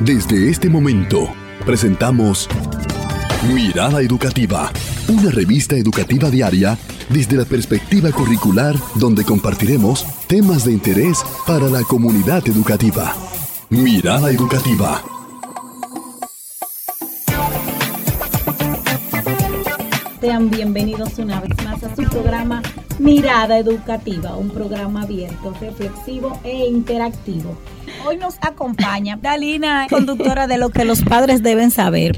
Desde este momento, presentamos Mirada Educativa, una revista educativa diaria desde la perspectiva curricular donde compartiremos temas de interés para la comunidad educativa. Mirada Educativa. Sean bienvenidos una vez más a su programa Mirada Educativa, un programa abierto, reflexivo e interactivo Hoy nos acompaña Dalina, conductora de lo que los padres deben saber.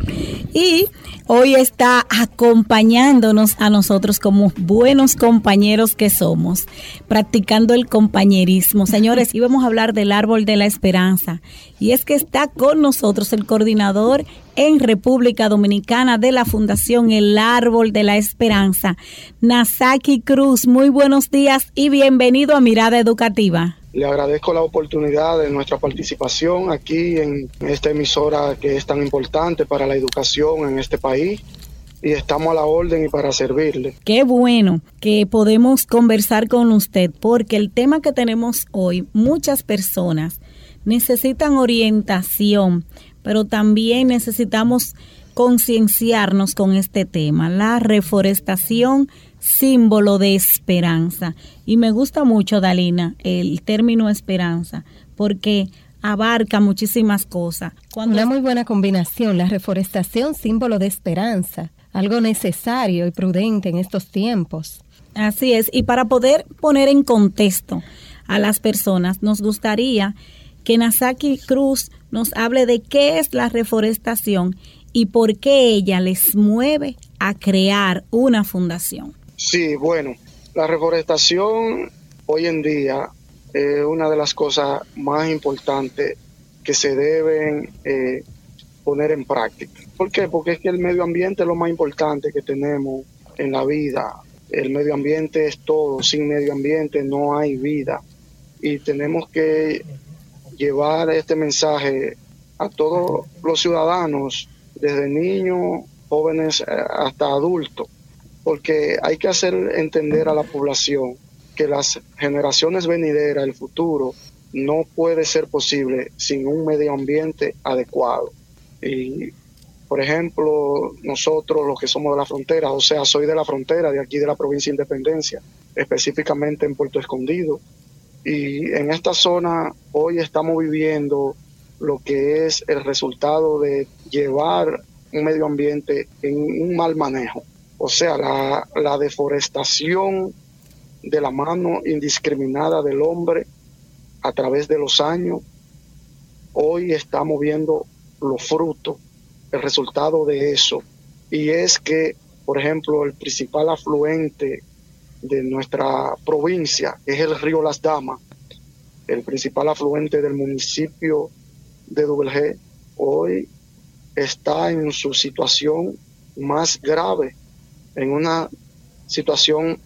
Y hoy está acompañándonos a nosotros como buenos compañeros que somos, practicando el compañerismo. Señores, íbamos a hablar del árbol de la esperanza. Y es que está con nosotros el coordinador en República Dominicana de la Fundación El Árbol de la Esperanza, Nasaki Cruz. Muy buenos días y bienvenido a Mirada Educativa. Le agradezco la oportunidad de nuestra participación aquí en esta emisora que es tan importante para la educación en este país y estamos a la orden y para servirle. Qué bueno que podemos conversar con usted porque el tema que tenemos hoy, muchas personas necesitan orientación, pero también necesitamos concienciarnos con este tema, la reforestación símbolo de esperanza. Y me gusta mucho, Dalina, el término esperanza, porque abarca muchísimas cosas. Una muy buena combinación, la reforestación, símbolo de esperanza, algo necesario y prudente en estos tiempos. Así es, y para poder poner en contexto a las personas, nos gustaría que Nasaki Cruz nos hable de qué es la reforestación y por qué ella les mueve a crear una fundación. Sí, bueno, la reforestación hoy en día es una de las cosas más importantes que se deben eh, poner en práctica. ¿Por qué? Porque es que el medio ambiente es lo más importante que tenemos en la vida. El medio ambiente es todo, sin medio ambiente no hay vida. Y tenemos que llevar este mensaje a todos los ciudadanos, desde niños, jóvenes eh, hasta adultos porque hay que hacer entender a la población que las generaciones venideras, el futuro, no puede ser posible sin un medio ambiente adecuado. Y, por ejemplo, nosotros los que somos de la frontera, o sea, soy de la frontera, de aquí de la provincia de Independencia, específicamente en Puerto Escondido, y en esta zona hoy estamos viviendo lo que es el resultado de llevar un medio ambiente en un mal manejo. O sea, la, deforestación de la mano indiscriminada del hombre a través de los años, hoy estamos viendo los frutos, el resultado de eso. Y es que, por ejemplo, el principal afluente de nuestra provincia es el río Las Damas, el principal afluente del municipio de Dubelgé, hoy está en su situación más grave en una situación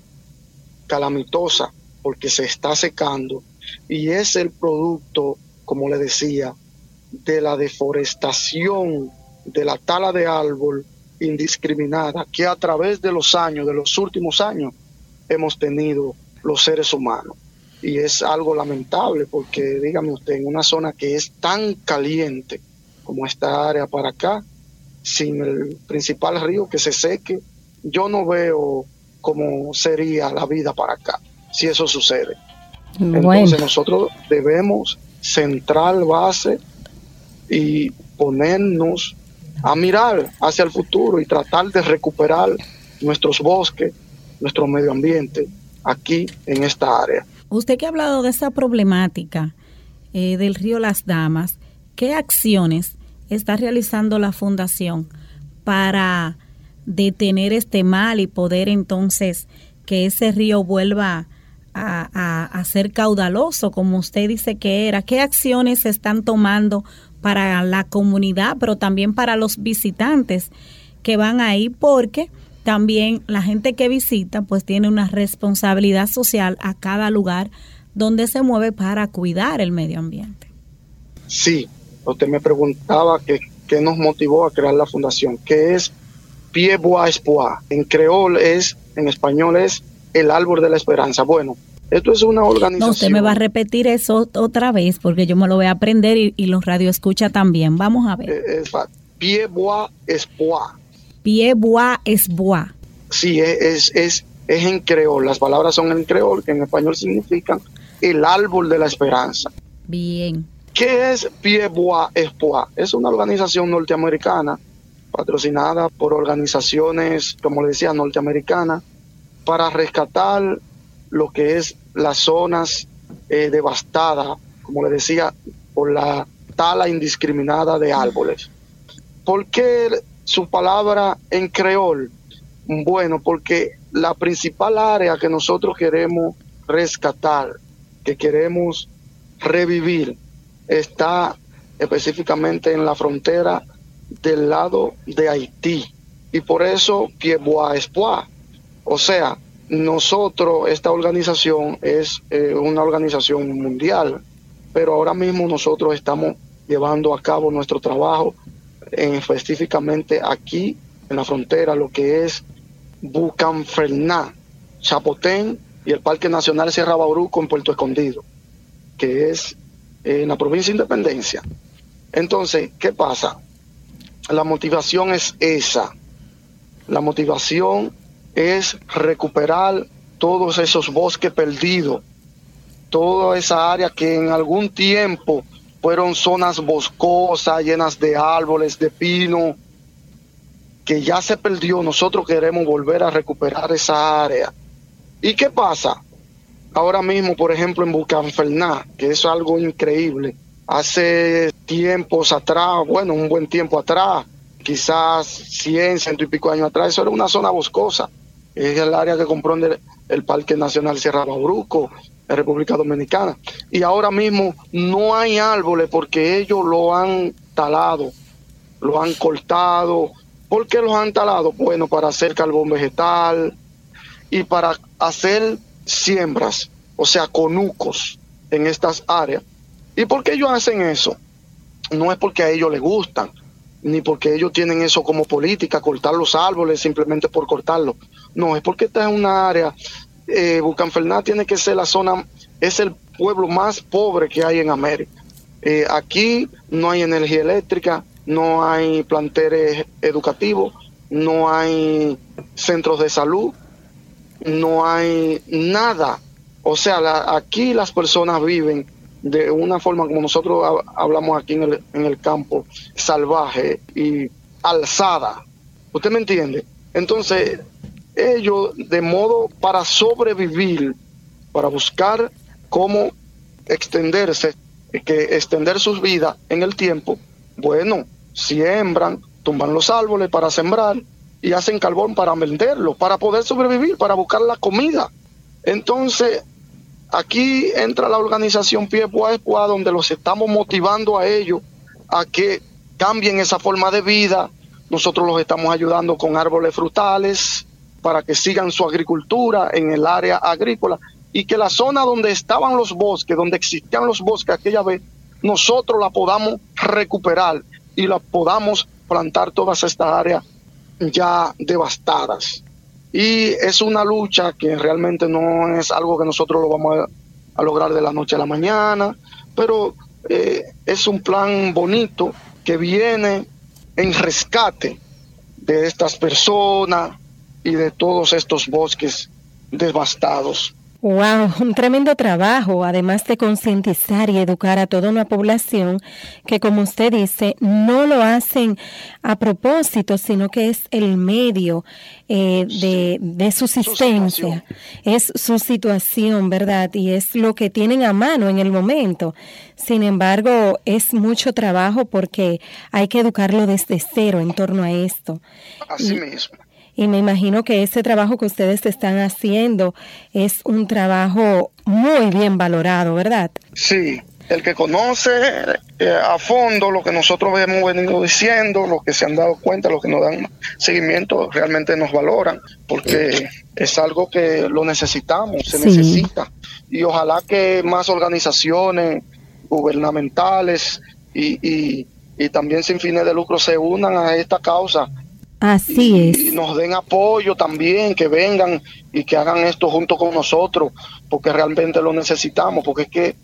calamitosa porque se está secando y es el producto, como le decía, de la deforestación, de la tala de árbol indiscriminada que a través de los años, de los últimos años, hemos tenido los seres humanos. Y es algo lamentable porque, dígame usted, en una zona que es tan caliente como esta área para acá, sin el principal río que se seque, yo no veo cómo sería la vida para acá si eso sucede. Entonces nosotros debemos centrar base y ponernos a mirar hacia el futuro y tratar de recuperar nuestros bosques, nuestro medio ambiente aquí en esta área. Usted que ha hablado de esa problemática eh, del río Las Damas, ¿qué acciones está realizando la Fundación para detener este mal y poder entonces que ese río vuelva a, ser caudaloso, como usted dice que era? ¿Qué acciones se están tomando para la comunidad, pero también para los visitantes que van ahí? Porque también la gente que visita pues tiene una responsabilidad social a cada lugar donde se mueve para cuidar el medio ambiente. Sí, usted me preguntaba qué nos motivó a crear la fundación, ¿qué es Pie Bois En creol es, en español es el árbol de la esperanza. Bueno, Esto es una organización. No, usted me va a repetir eso otra vez porque yo me lo voy a aprender y, y los radio escucha también. Vamos a ver. Eh, es, Pie bois espoir. Pie bois espoir. Sí, es, es, es en creol. Las palabras son en creol, que en español significan el árbol de la esperanza. Bien. ¿Qué es Pie bois espoir? Es una organización norteamericana patrocinada por organizaciones, como le decía, norteamericanas, para rescatar lo que es las zonas eh, devastadas, como le decía, por la tala indiscriminada de árboles. ¿Por qué su palabra en creol? Bueno, porque la principal área que nosotros queremos rescatar, que queremos revivir, está específicamente en la frontera del lado de Haití. Y por eso Piebois Espoir. O sea, nosotros, esta organización es eh, una organización mundial, pero ahora mismo nosotros estamos llevando a cabo nuestro trabajo en, específicamente aquí en la frontera, lo que es Bucanferná, Chapotén y el Parque Nacional Sierra Bauruco en Puerto Escondido, que es en la provincia de Independencia. Entonces, ¿qué pasa? La motivación es esa. La motivación es recuperar todos esos bosques perdidos, toda esa área que en algún tiempo fueron zonas boscosas, llenas de árboles, de pino, que ya se perdió. Nosotros queremos volver a recuperar esa área. ¿Y qué pasa? Ahora mismo, por ejemplo, en Bucanferná, que es algo increíble. Hace tiempos atrás, bueno, un buen tiempo atrás, quizás 100, ciento y pico años atrás, eso era una zona boscosa es el área que comprende el Parque Nacional Sierra Bauruco, en República Dominicana. Y ahora mismo no hay árboles porque ellos lo han talado, lo han cortado. ¿Por qué los han talado? Bueno, para hacer carbón vegetal y para hacer siembras, o sea, conucos en estas áreas. ¿Y por qué ellos hacen eso? No es porque a ellos les gustan, ni porque ellos tienen eso como política, cortar los árboles simplemente por cortarlos. No, es porque esta es una área, eh, Bucanferná tiene que ser la zona, es el pueblo más pobre que hay en América. Eh, aquí no hay energía eléctrica, no hay planteles educativos, no hay centros de salud, no hay nada. O sea, aquí las personas viven de una forma como nosotros hablamos aquí en el, en el campo, salvaje y alzada. ¿Usted me entiende? Entonces, ellos, de modo para sobrevivir, para buscar cómo extenderse, que extender sus vidas en el tiempo, bueno, siembran, tumban los árboles para sembrar y hacen carbón para venderlo, para poder sobrevivir, para buscar la comida. Entonces, Aquí entra la organización Pie donde los estamos motivando a ellos a que cambien esa forma de vida. Nosotros los estamos ayudando con árboles frutales para que sigan su agricultura en el área agrícola y que la zona donde estaban los bosques, donde existían los bosques aquella vez, nosotros la podamos recuperar y la podamos plantar todas estas áreas ya devastadas. Y es una lucha que realmente no es algo que nosotros lo vamos a, lograr de la noche a la mañana, pero eh, es un plan bonito que viene en rescate de estas personas y de todos estos bosques devastados. Wow, un tremendo trabajo, además de concientizar y educar a toda una población que, como usted dice, no lo hacen a propósito, sino que es el medio eh, de, de, subsistencia, es su situación, ¿verdad? Y es lo que tienen a mano en el momento. Sin embargo, es mucho trabajo porque hay que educarlo desde cero en torno a esto. Así mismo. Y me imagino que ese trabajo que ustedes están haciendo es un trabajo muy bien valorado, ¿verdad? Sí, el que conoce eh, a fondo lo que nosotros hemos venido diciendo, los que se han dado cuenta, los que nos dan seguimiento, realmente nos valoran, porque es algo que lo necesitamos, se necesita. Y ojalá que más organizaciones gubernamentales y, y, y también sin fines de lucro se unan a esta causa Así es. Y nos den apoyo también, que vengan y que hagan esto junto con nosotros, porque realmente lo necesitamos, porque es que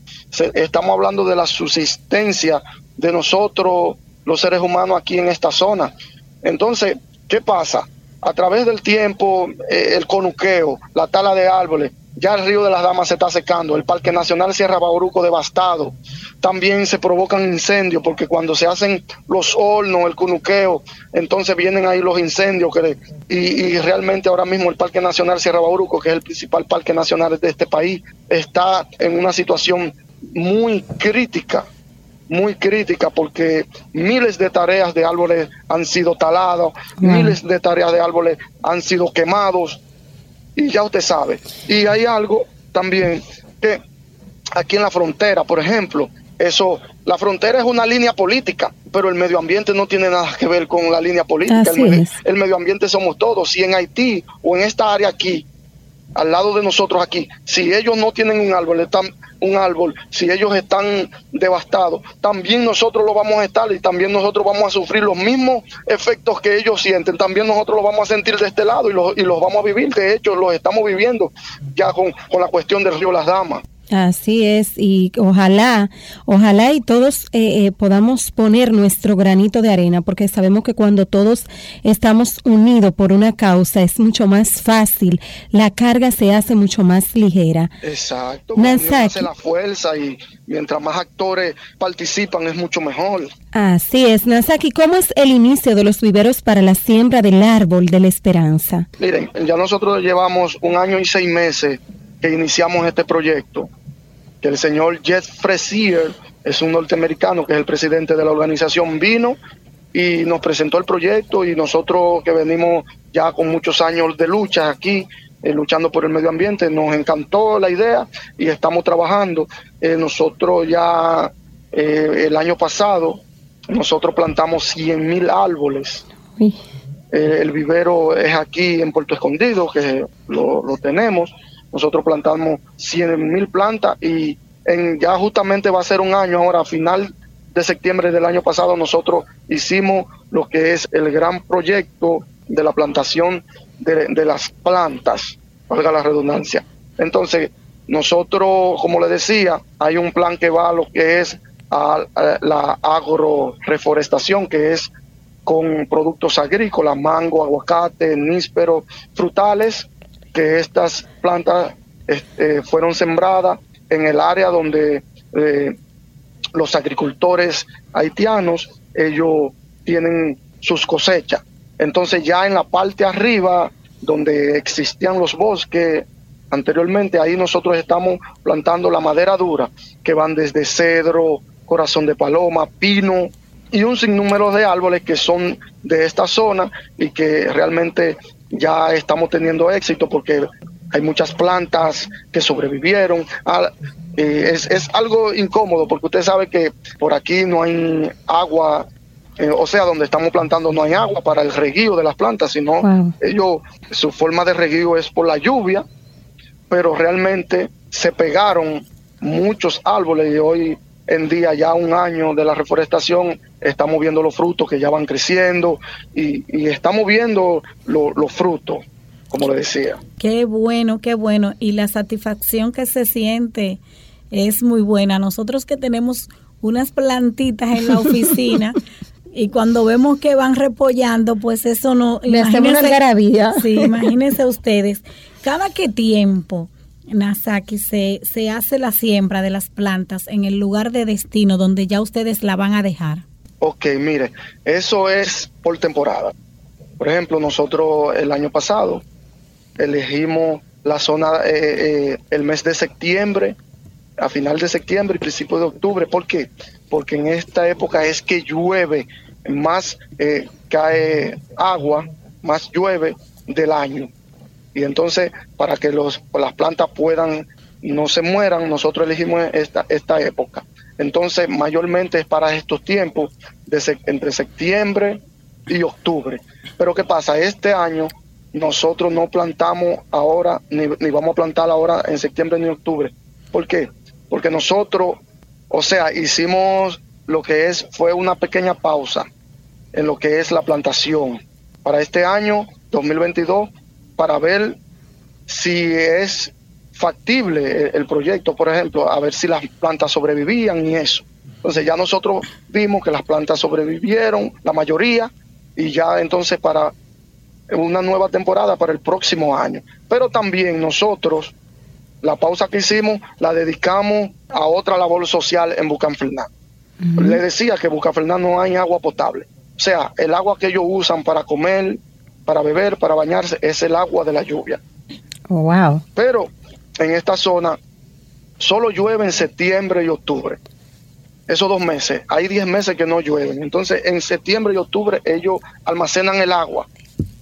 estamos hablando de la subsistencia de nosotros, los seres humanos aquí en esta zona. Entonces, ¿qué pasa? A través del tiempo, eh, el conuqueo, la tala de árboles, ya el río de las Damas se está secando, el Parque Nacional Sierra Bauruco devastado. También se provocan incendios porque cuando se hacen los hornos, el cunuqueo, entonces vienen ahí los incendios. y, realmente ahora mismo el Parque Nacional Sierra Bauruco, que es el principal parque nacional de este país, está en una situación muy crítica, muy crítica porque miles de tareas de árboles han sido talados, miles de tareas de árboles han sido quemados y ya usted sabe. Y hay algo también que aquí en la frontera, por ejemplo, eso, la frontera es una línea política, pero el medio ambiente no tiene nada que ver con la línea política. El, el, medio ambiente somos todos. Si en Haití o en esta área aquí al lado de nosotros aquí, si ellos no tienen un árbol, están un árbol, si ellos están devastados, también nosotros lo vamos a estar y también nosotros vamos a sufrir los mismos efectos que ellos sienten, también nosotros lo vamos a sentir de este lado y los, y los vamos a vivir, de hecho los estamos viviendo ya con, con la cuestión del río Las Damas. Así es, y ojalá, ojalá y todos eh, eh, podamos poner nuestro granito de arena, porque sabemos que cuando todos estamos unidos por una causa es mucho más fácil, la carga se hace mucho más ligera. Exacto, hace la fuerza y mientras más actores participan es mucho mejor. Así es, Nasaki, ¿cómo es el inicio de los viveros para la siembra del árbol de la esperanza? Miren, ya nosotros llevamos un año y seis meses que iniciamos este proyecto que el señor Jeff Fresier, es un norteamericano que es el presidente de la organización, vino y nos presentó el proyecto y nosotros que venimos ya con muchos años de lucha aquí, eh, luchando por el medio ambiente, nos encantó la idea y estamos trabajando. Eh, nosotros ya eh, el año pasado, nosotros plantamos 100 mil árboles. el vivero es aquí en Puerto Escondido, que lo, lo tenemos nosotros plantamos 100 mil plantas y en, ya justamente va a ser un año ahora, a final de septiembre del año pasado, nosotros hicimos lo que es el gran proyecto de la plantación de, las plantas, valga la redundancia. Entonces, nosotros, como le decía, hay un plan que va a lo que es a, a la agroreforestación, que es con productos agrícolas, mango, aguacate, níspero, frutales, que estas plantas este, fueron sembradas en el área donde eh, los agricultores haitianos, ellos tienen sus cosechas. Entonces ya en la parte arriba, donde existían los bosques anteriormente, ahí nosotros estamos plantando la madera dura, que van desde cedro, corazón de paloma, pino y un sinnúmero de árboles que son de esta zona y que realmente ya estamos teniendo éxito porque hay muchas plantas que sobrevivieron. Ah, eh, es, es, algo incómodo porque usted sabe que por aquí no hay agua, eh, o sea, donde estamos plantando no hay agua para el reguío de las plantas, sino ellos, su forma de reguío es por la lluvia, pero realmente se pegaron muchos árboles y hoy en día, ya un año de la reforestación, estamos viendo los frutos que ya van creciendo y, estamos viendo los frutos, como le decía. Qué bueno, qué bueno. Y la satisfacción que se siente es muy buena. Nosotros que tenemos unas plantitas en la oficina, y cuando vemos que van repollando, pues eso no... Le hacemos una Sí, imagínense ustedes, cada qué tiempo Nasaki, se, se hace la siembra de las plantas en el lugar de destino donde ya ustedes la van a dejar? Ok, mire, eso es por temporada. Por ejemplo, nosotros el año pasado elegimos la zona eh, eh, el mes de septiembre, a final de septiembre y principio de octubre. ¿Por qué? Porque en esta época es que llueve, más eh, cae agua, más llueve del año. Y entonces, para que los, las plantas puedan, no se mueran, nosotros elegimos esta, esta época. Entonces, mayormente es para estos tiempos, de entre septiembre y octubre. Pero ¿qué pasa? Este año nosotros no plantamos ahora, ni, ni vamos a plantar ahora en septiembre ni octubre. ¿Por qué? Porque nosotros, o sea, hicimos lo que es, fue una pequeña pausa en lo que es la plantación para este año 2022 para ver si es factible el, proyecto, por ejemplo, a ver si las plantas sobrevivían y eso. Entonces ya nosotros vimos que las plantas sobrevivieron, la mayoría, y ya entonces para una nueva temporada para el próximo año. Pero también nosotros, la pausa que hicimos, la dedicamos a otra labor social en Bucanfernán. Le decía que en Bucanfernán no hay agua potable. O sea, el agua que ellos usan para comer, para beber, para bañarse, es el agua de la lluvia. Oh, wow. Pero en esta zona solo llueve en septiembre y octubre. Esos dos meses, hay 10 meses que no llueven. Entonces, en septiembre y octubre ellos almacenan el agua,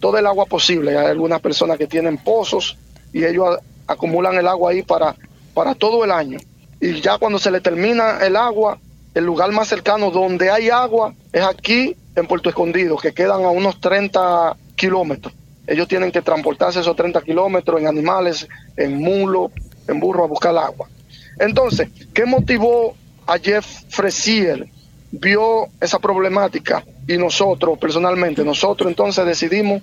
todo el agua posible. Hay algunas personas que tienen pozos y ellos acumulan el agua ahí para, para todo el año. Y ya cuando se le termina el agua, el lugar más cercano donde hay agua es aquí en Puerto Escondido, que quedan a unos 30 kilómetros. Ellos tienen que transportarse esos 30 kilómetros en animales, en mulo, en burro a buscar agua. Entonces, ¿qué motivó a Jeff Fresier? Vio esa problemática y nosotros, personalmente, nosotros entonces decidimos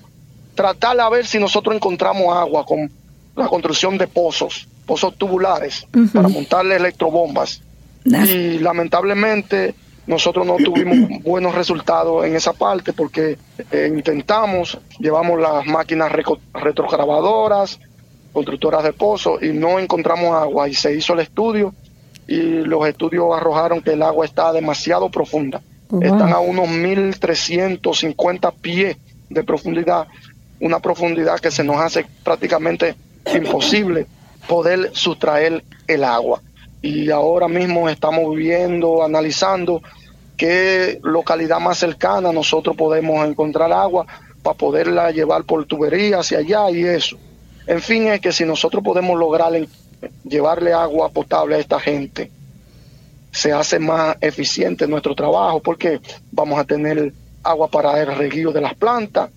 tratar a ver si nosotros encontramos agua con la construcción de pozos, pozos tubulares, para montarle electrobombas. Y lamentablemente nosotros no tuvimos buenos resultados en esa parte porque eh, intentamos, llevamos las máquinas retrograbadoras, constructoras de pozos y no encontramos agua y se hizo el estudio y los estudios arrojaron que el agua está demasiado profunda. Están a unos 1350 pies de profundidad, una profundidad que se nos hace prácticamente imposible poder sustraer el agua. Y ahora mismo estamos viendo, analizando qué localidad más cercana nosotros podemos encontrar agua para poderla llevar por tubería hacia allá y eso. En fin, es que si nosotros podemos lograr llevarle agua potable a esta gente, se hace más eficiente nuestro trabajo porque vamos a tener agua para el reguío de las plantas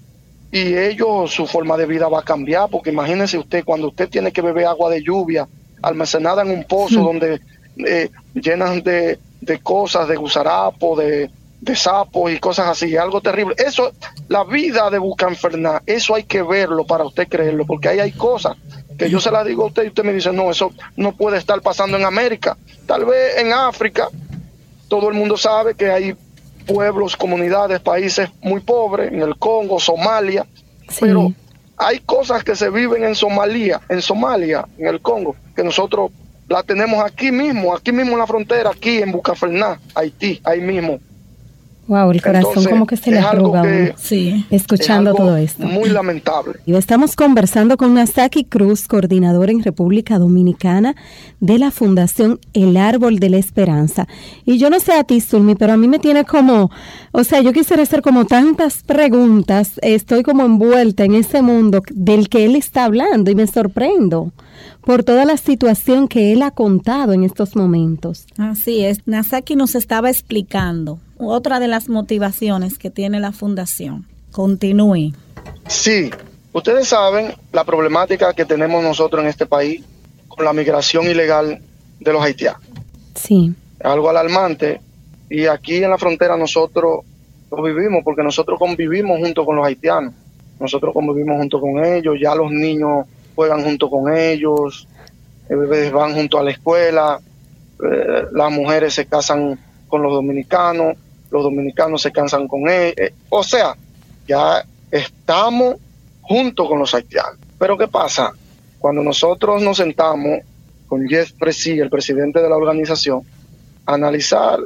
y ellos, su forma de vida va a cambiar porque imagínense usted cuando usted tiene que beber agua de lluvia almacenada en un pozo donde eh, llenan de de cosas, de gusarapo, de, de sapos y cosas así, algo terrible. Eso, la vida de Bucanferná, eso hay que verlo para usted creerlo, porque ahí hay cosas que yo se las digo a usted y usted me dice, no, eso no puede estar pasando en América. Tal vez en África, todo el mundo sabe que hay pueblos, comunidades, países muy pobres, en el Congo, Somalia, pero hay cosas que se viven en Somalia, en Somalia, en el Congo, que nosotros la tenemos aquí mismo, aquí mismo en la frontera, aquí en Bucaferná, Haití, ahí mismo. Wow, el corazón como que se le arruga sí. escuchando todo esto. Muy lamentable. Y estamos conversando con Nasaki Cruz, coordinador en República Dominicana de la Fundación El Árbol de la Esperanza. Y yo no sé a ti, Zulmi, pero a mí me tiene como, o sea, yo quisiera hacer como tantas preguntas, estoy como envuelta en ese mundo del que él está hablando y me sorprendo por toda la situación que él ha contado en estos momentos. Así es, Nasaki nos estaba explicando otra de las motivaciones que tiene la fundación. Continúe. Sí, ustedes saben la problemática que tenemos nosotros en este país con la migración ilegal de los haitianos. Sí. Algo alarmante y aquí en la frontera nosotros lo vivimos porque nosotros convivimos junto con los haitianos. Nosotros convivimos junto con ellos, ya los niños juegan junto con ellos, bebés van junto a la escuela, eh, las mujeres se casan con los dominicanos, los dominicanos se casan con ellos. Eh, o sea, ya estamos junto con los haitianos. Pero ¿qué pasa? Cuando nosotros nos sentamos con Jeff Presi, el presidente de la organización, a analizar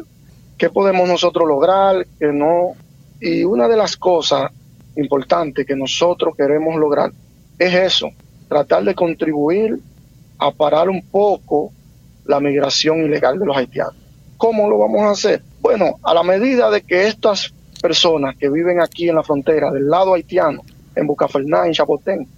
qué podemos nosotros lograr, qué no. Y una de las cosas importantes que nosotros queremos lograr es eso, tratar de contribuir a parar un poco la migración ilegal de los haitianos. ¿Cómo lo vamos a hacer? Bueno, a la medida de que estas personas que viven aquí en la frontera, del lado haitiano, en Bucaferná, en Chapotén,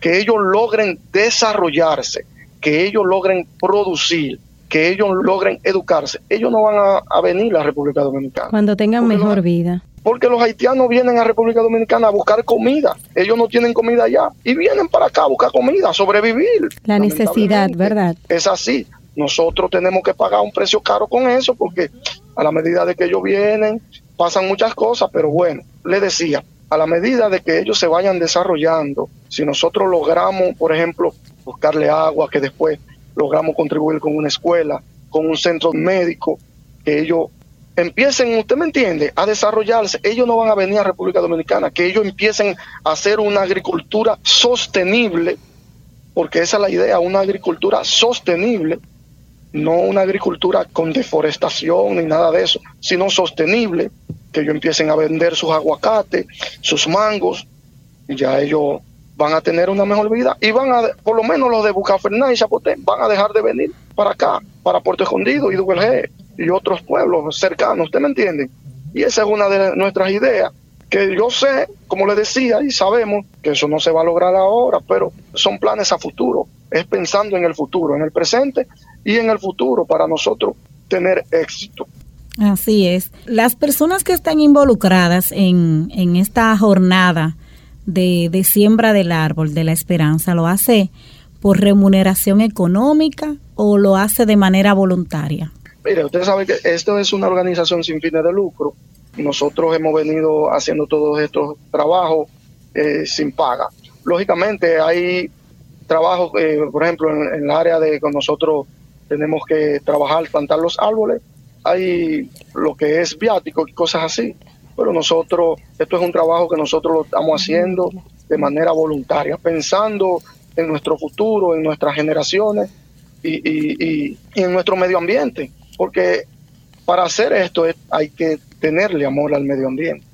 que ellos logren desarrollarse, que ellos logren producir, que ellos logren educarse, ellos no van a, venir a la República Dominicana. Cuando tengan mejor vida porque los haitianos vienen a República Dominicana a buscar comida. Ellos no tienen comida allá y vienen para acá a buscar comida, a sobrevivir. La necesidad, ¿verdad? Es así. Nosotros tenemos que pagar un precio caro con eso porque a la medida de que ellos vienen pasan muchas cosas, pero bueno, le decía, a la medida de que ellos se vayan desarrollando, si nosotros logramos, por ejemplo, buscarle agua, que después logramos contribuir con una escuela, con un centro médico, que ellos empiecen, usted me entiende, a desarrollarse, ellos no van a venir a República Dominicana, que ellos empiecen a hacer una agricultura sostenible, porque esa es la idea, una agricultura sostenible, no una agricultura con deforestación ni nada de eso, sino sostenible, que ellos empiecen a vender sus aguacates, sus mangos, y ya ellos van a tener una mejor vida y van a, por lo menos los de Bucaferná y Chapoté, van a dejar de venir para acá, para Puerto Escondido y Duvergé y otros pueblos cercanos, ¿usted me entiende? Y esa es una de nuestras ideas, que yo sé, como le decía, y sabemos que eso no se va a lograr ahora, pero son planes a futuro, es pensando en el futuro, en el presente y en el futuro para nosotros tener éxito. Así es. Las personas que están involucradas en, en esta jornada de, de siembra del árbol de la esperanza, ¿lo hace por remuneración económica o lo hace de manera voluntaria? Mire, usted sabe que esto es una organización sin fines de lucro. Nosotros hemos venido haciendo todos estos trabajos eh, sin paga. Lógicamente hay trabajos, eh, por ejemplo, en, en, el área de con nosotros tenemos que trabajar, plantar los árboles, hay lo que es viático y cosas así, pero nosotros, esto es un trabajo que nosotros lo estamos haciendo de manera voluntaria, pensando en nuestro futuro, en nuestras generaciones y, y, y, y en nuestro medio ambiente, porque para hacer esto hay que tenerle amor al medio ambiente,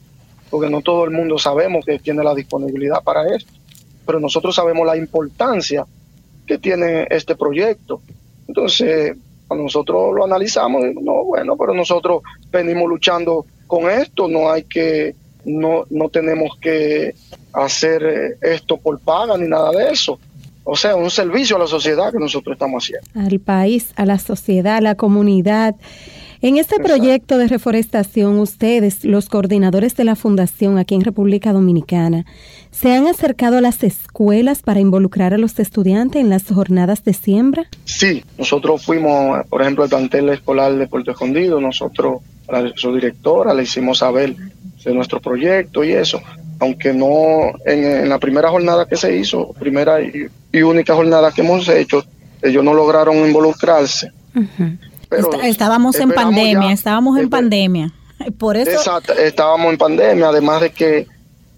porque no todo el mundo sabemos que tiene la disponibilidad para esto, pero nosotros sabemos la importancia que tiene este proyecto. Entonces, cuando nosotros lo analizamos, no, bueno, pero nosotros venimos luchando con esto, no hay que, no, no tenemos que hacer esto por paga ni nada de eso. O sea, un servicio a la sociedad que nosotros estamos haciendo. Al país, a la sociedad, a la comunidad. En este proyecto de reforestación, ustedes, los coordinadores de la Fundación aquí en República Dominicana, ¿se han acercado a las escuelas para involucrar a los estudiantes en las jornadas de siembra? Sí, nosotros fuimos, por ejemplo, al plantel escolar de Puerto Escondido, nosotros, a su directora, le hicimos saber de nuestro proyecto y eso, aunque no en, en la primera jornada que se hizo, primera y, y, única jornada que hemos hecho, ellos no lograron involucrarse. Uh -huh. Pero estábamos en pandemia, ya, estábamos en pandemia. Por eso. Exacto, estábamos en pandemia, además de que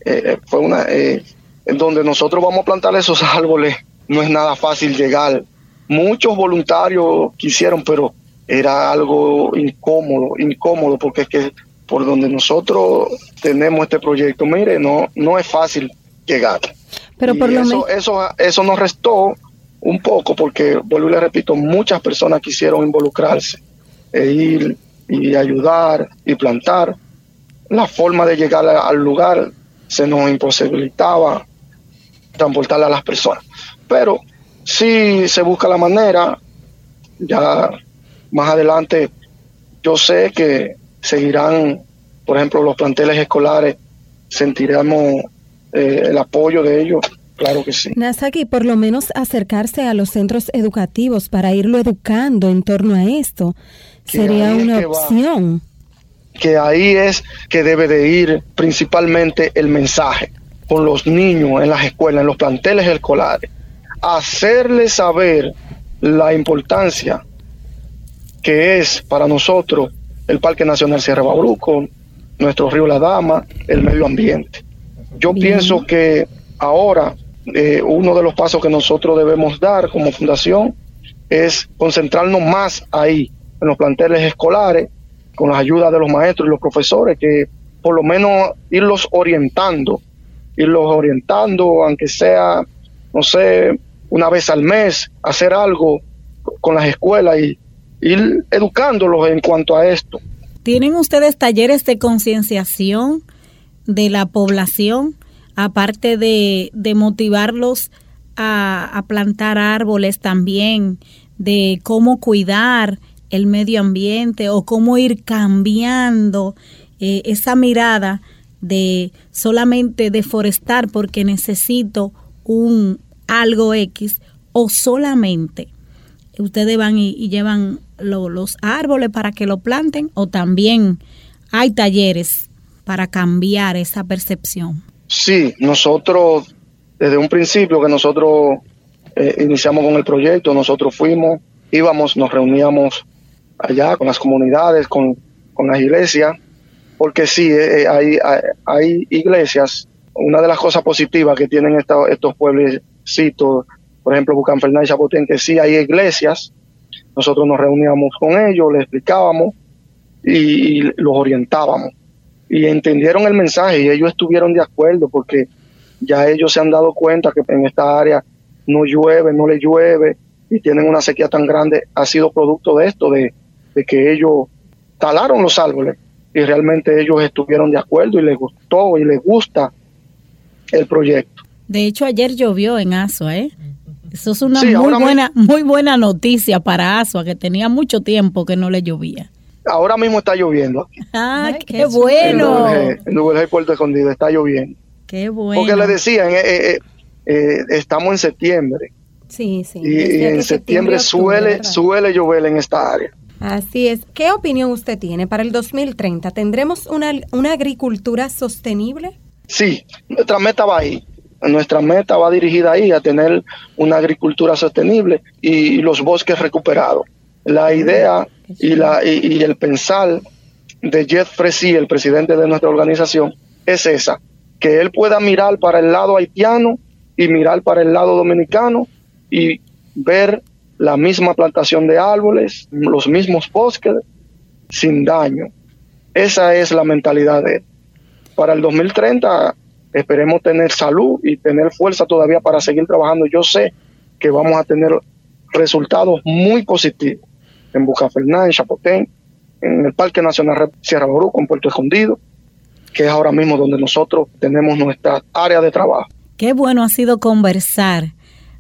eh, fue una. Eh, en donde nosotros vamos a plantar esos árboles, no es nada fácil llegar. Muchos voluntarios quisieron, pero era algo incómodo, incómodo, porque es que por donde nosotros tenemos este proyecto, mire, no, no es fácil llegar. Pero por lo eso, eso, eso nos restó un poco, porque vuelvo y le repito, muchas personas quisieron involucrarse e ir y ayudar y plantar. La forma de llegar al lugar se nos imposibilitaba transportarle a las personas. Pero si se busca la manera, ya más adelante yo sé que seguirán, por ejemplo, los planteles escolares, sentiremos eh, el apoyo de ellos Claro que sí. Nasaki, por lo menos acercarse a los centros educativos para irlo educando en torno a esto que sería una opción. Va, que ahí es que debe de ir principalmente el mensaje con los niños en las escuelas, en los planteles escolares, hacerles saber la importancia que es para nosotros el Parque Nacional Sierra Bauruco, nuestro río La Dama, el medio ambiente. Yo Bien. pienso que ahora eh, uno de los pasos que nosotros debemos dar como fundación es concentrarnos más ahí, en los planteles escolares, con las ayudas de los maestros y los profesores, que por lo menos irlos orientando, irlos orientando, aunque sea, no sé, una vez al mes, hacer algo con las escuelas y ir educándolos en cuanto a esto. ¿Tienen ustedes talleres de concienciación de la población? Aparte de, motivarlos a, plantar árboles también, de cómo cuidar el medio ambiente o cómo ir cambiando eh, esa mirada de solamente deforestar porque necesito un algo X o solamente ustedes van y, llevan lo, los árboles para que lo planten o también hay talleres para cambiar esa percepción. Sí, nosotros, desde un principio que nosotros eh, iniciamos con el proyecto, nosotros fuimos, íbamos, nos reuníamos allá con las comunidades, con, las iglesias, porque sí, eh, eh, hay, hay, iglesias, una de las cosas positivas que tienen estos pueblecitos, por ejemplo, Bucan Fernández y Chapotén, que sí hay iglesias, nosotros nos reuníamos con ellos, les explicábamos y los orientábamos. Y entendieron el mensaje y ellos estuvieron de acuerdo porque ya ellos se han dado cuenta que en esta área no llueve, no le llueve y tienen una sequía tan grande, ha sido producto de esto, de, que ellos talaron los árboles y realmente ellos estuvieron de acuerdo y les gustó y les gusta el proyecto. De hecho, ayer llovió en Asua, ¿eh? Eso es una muy buena, muy buena noticia para Asua, que tenía mucho tiempo que no le llovía. Ahora mismo está lloviendo. ¡Ah, qué, bueno! En Puerto Escondido está lloviendo. Qué bueno. Porque le decían, eh, eh, eh, estamos en septiembre. Sí, sí. Y, en septiembre, suele, suele llover en esta área. Así es. ¿Qué opinión usted tiene para el 2030? ¿Tendremos una, una agricultura sostenible? Sí, nuestra meta va ahí. Nuestra meta va dirigida ahí a tener una agricultura sostenible y, los bosques recuperados. La idea y, la, y, el pensar de Jeff Fresi, el presidente de nuestra organización, es esa, que él pueda mirar para el lado haitiano y mirar para el lado dominicano y ver la misma plantación de árboles, los mismos bosques, sin daño. Esa es la mentalidad de él. Para el 2030 esperemos tener salud y tener fuerza todavía para seguir trabajando. Yo sé que vamos a tener resultados muy positivos en Bucaferná, en Chapotén, en el Parque Nacional Sierra Boruco, en Puerto Escondido, que es ahora mismo donde nosotros tenemos nuestra área de trabajo. Qué bueno ha sido conversar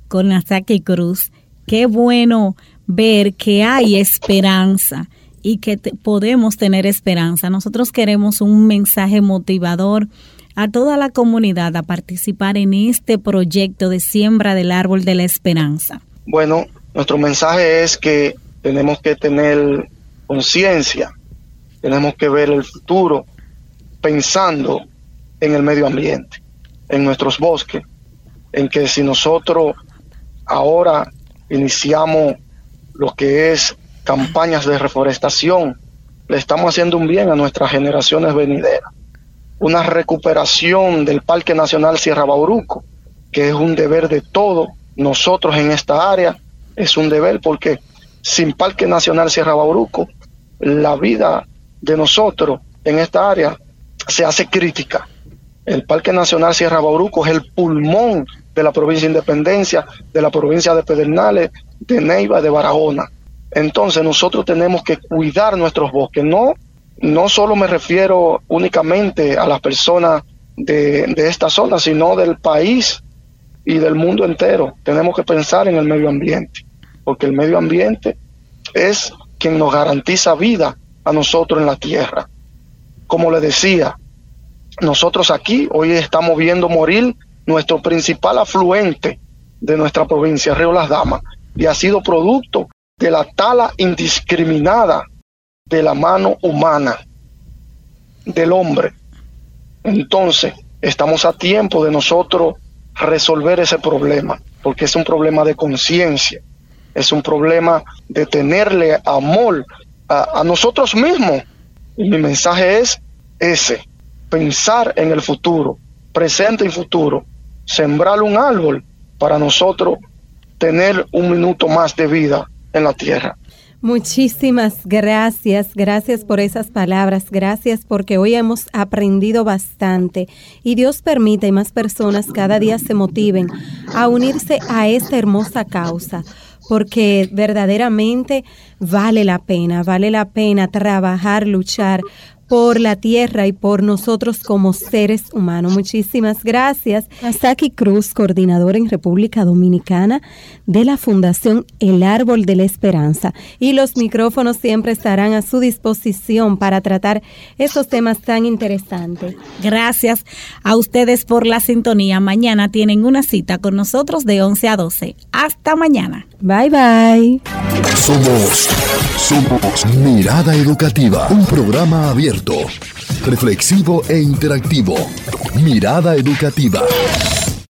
con Nasaki Cruz. Qué bueno ver que hay esperanza y que podemos tener esperanza. Nosotros queremos un mensaje motivador a toda la comunidad a participar en este proyecto de siembra del árbol de la esperanza. Bueno, nuestro mensaje es que tenemos que tener conciencia, tenemos que ver el futuro pensando en el medio ambiente en nuestros bosques, en que si nosotros ahora iniciamos lo que es campañas de reforestación, le estamos haciendo un bien a nuestras generaciones venideras. Una recuperación del Parque Nacional Sierra Bauruco, que es un deber de todos nosotros en esta área, es un deber porque sin Parque Nacional Sierra Bauruco, la vida de nosotros en esta área se hace crítica el Parque Nacional Sierra Bauruco es el pulmón de la provincia de Independencia, de la provincia de Pedernales, de Neiva, de Barahona. Entonces nosotros tenemos que cuidar nuestros bosques. No, no solo me refiero únicamente a las personas de, de esta zona, sino del país y del mundo entero. Tenemos que pensar en el medio ambiente, porque el medio ambiente es quien nos garantiza vida a nosotros en la tierra. Como le decía, nosotros aquí hoy estamos viendo morir nuestro principal afluente de nuestra provincia, Río Las Damas, y ha sido producto de la tala indiscriminada de la mano humana del hombre. Entonces, estamos a tiempo de nosotros resolver ese problema, porque es un problema de conciencia, es un problema de tenerle amor a, a nosotros mismos. Y mi mensaje es ese, pensar en el futuro, presente y futuro, sembrar un árbol para nosotros tener un minuto más de vida en la tierra. Muchísimas gracias, gracias por esas palabras, gracias porque hoy hemos aprendido bastante y Dios permite y más personas cada día se motiven a unirse a esta hermosa causa, porque verdaderamente vale la pena, vale la pena trabajar, luchar por la tierra y por nosotros como seres humanos. Muchísimas gracias. Masaki Cruz, coordinador en República Dominicana de la Fundación El Árbol de la Esperanza. Y los micrófonos siempre estarán a su disposición para tratar esos temas tan interesantes. Gracias a ustedes por la sintonía. Mañana tienen una cita con nosotros de 11 a 12. Hasta mañana. Bye bye. Somos, somos Mirada Educativa, un programa abierto reflexivo e interactivo. Mirada educativa.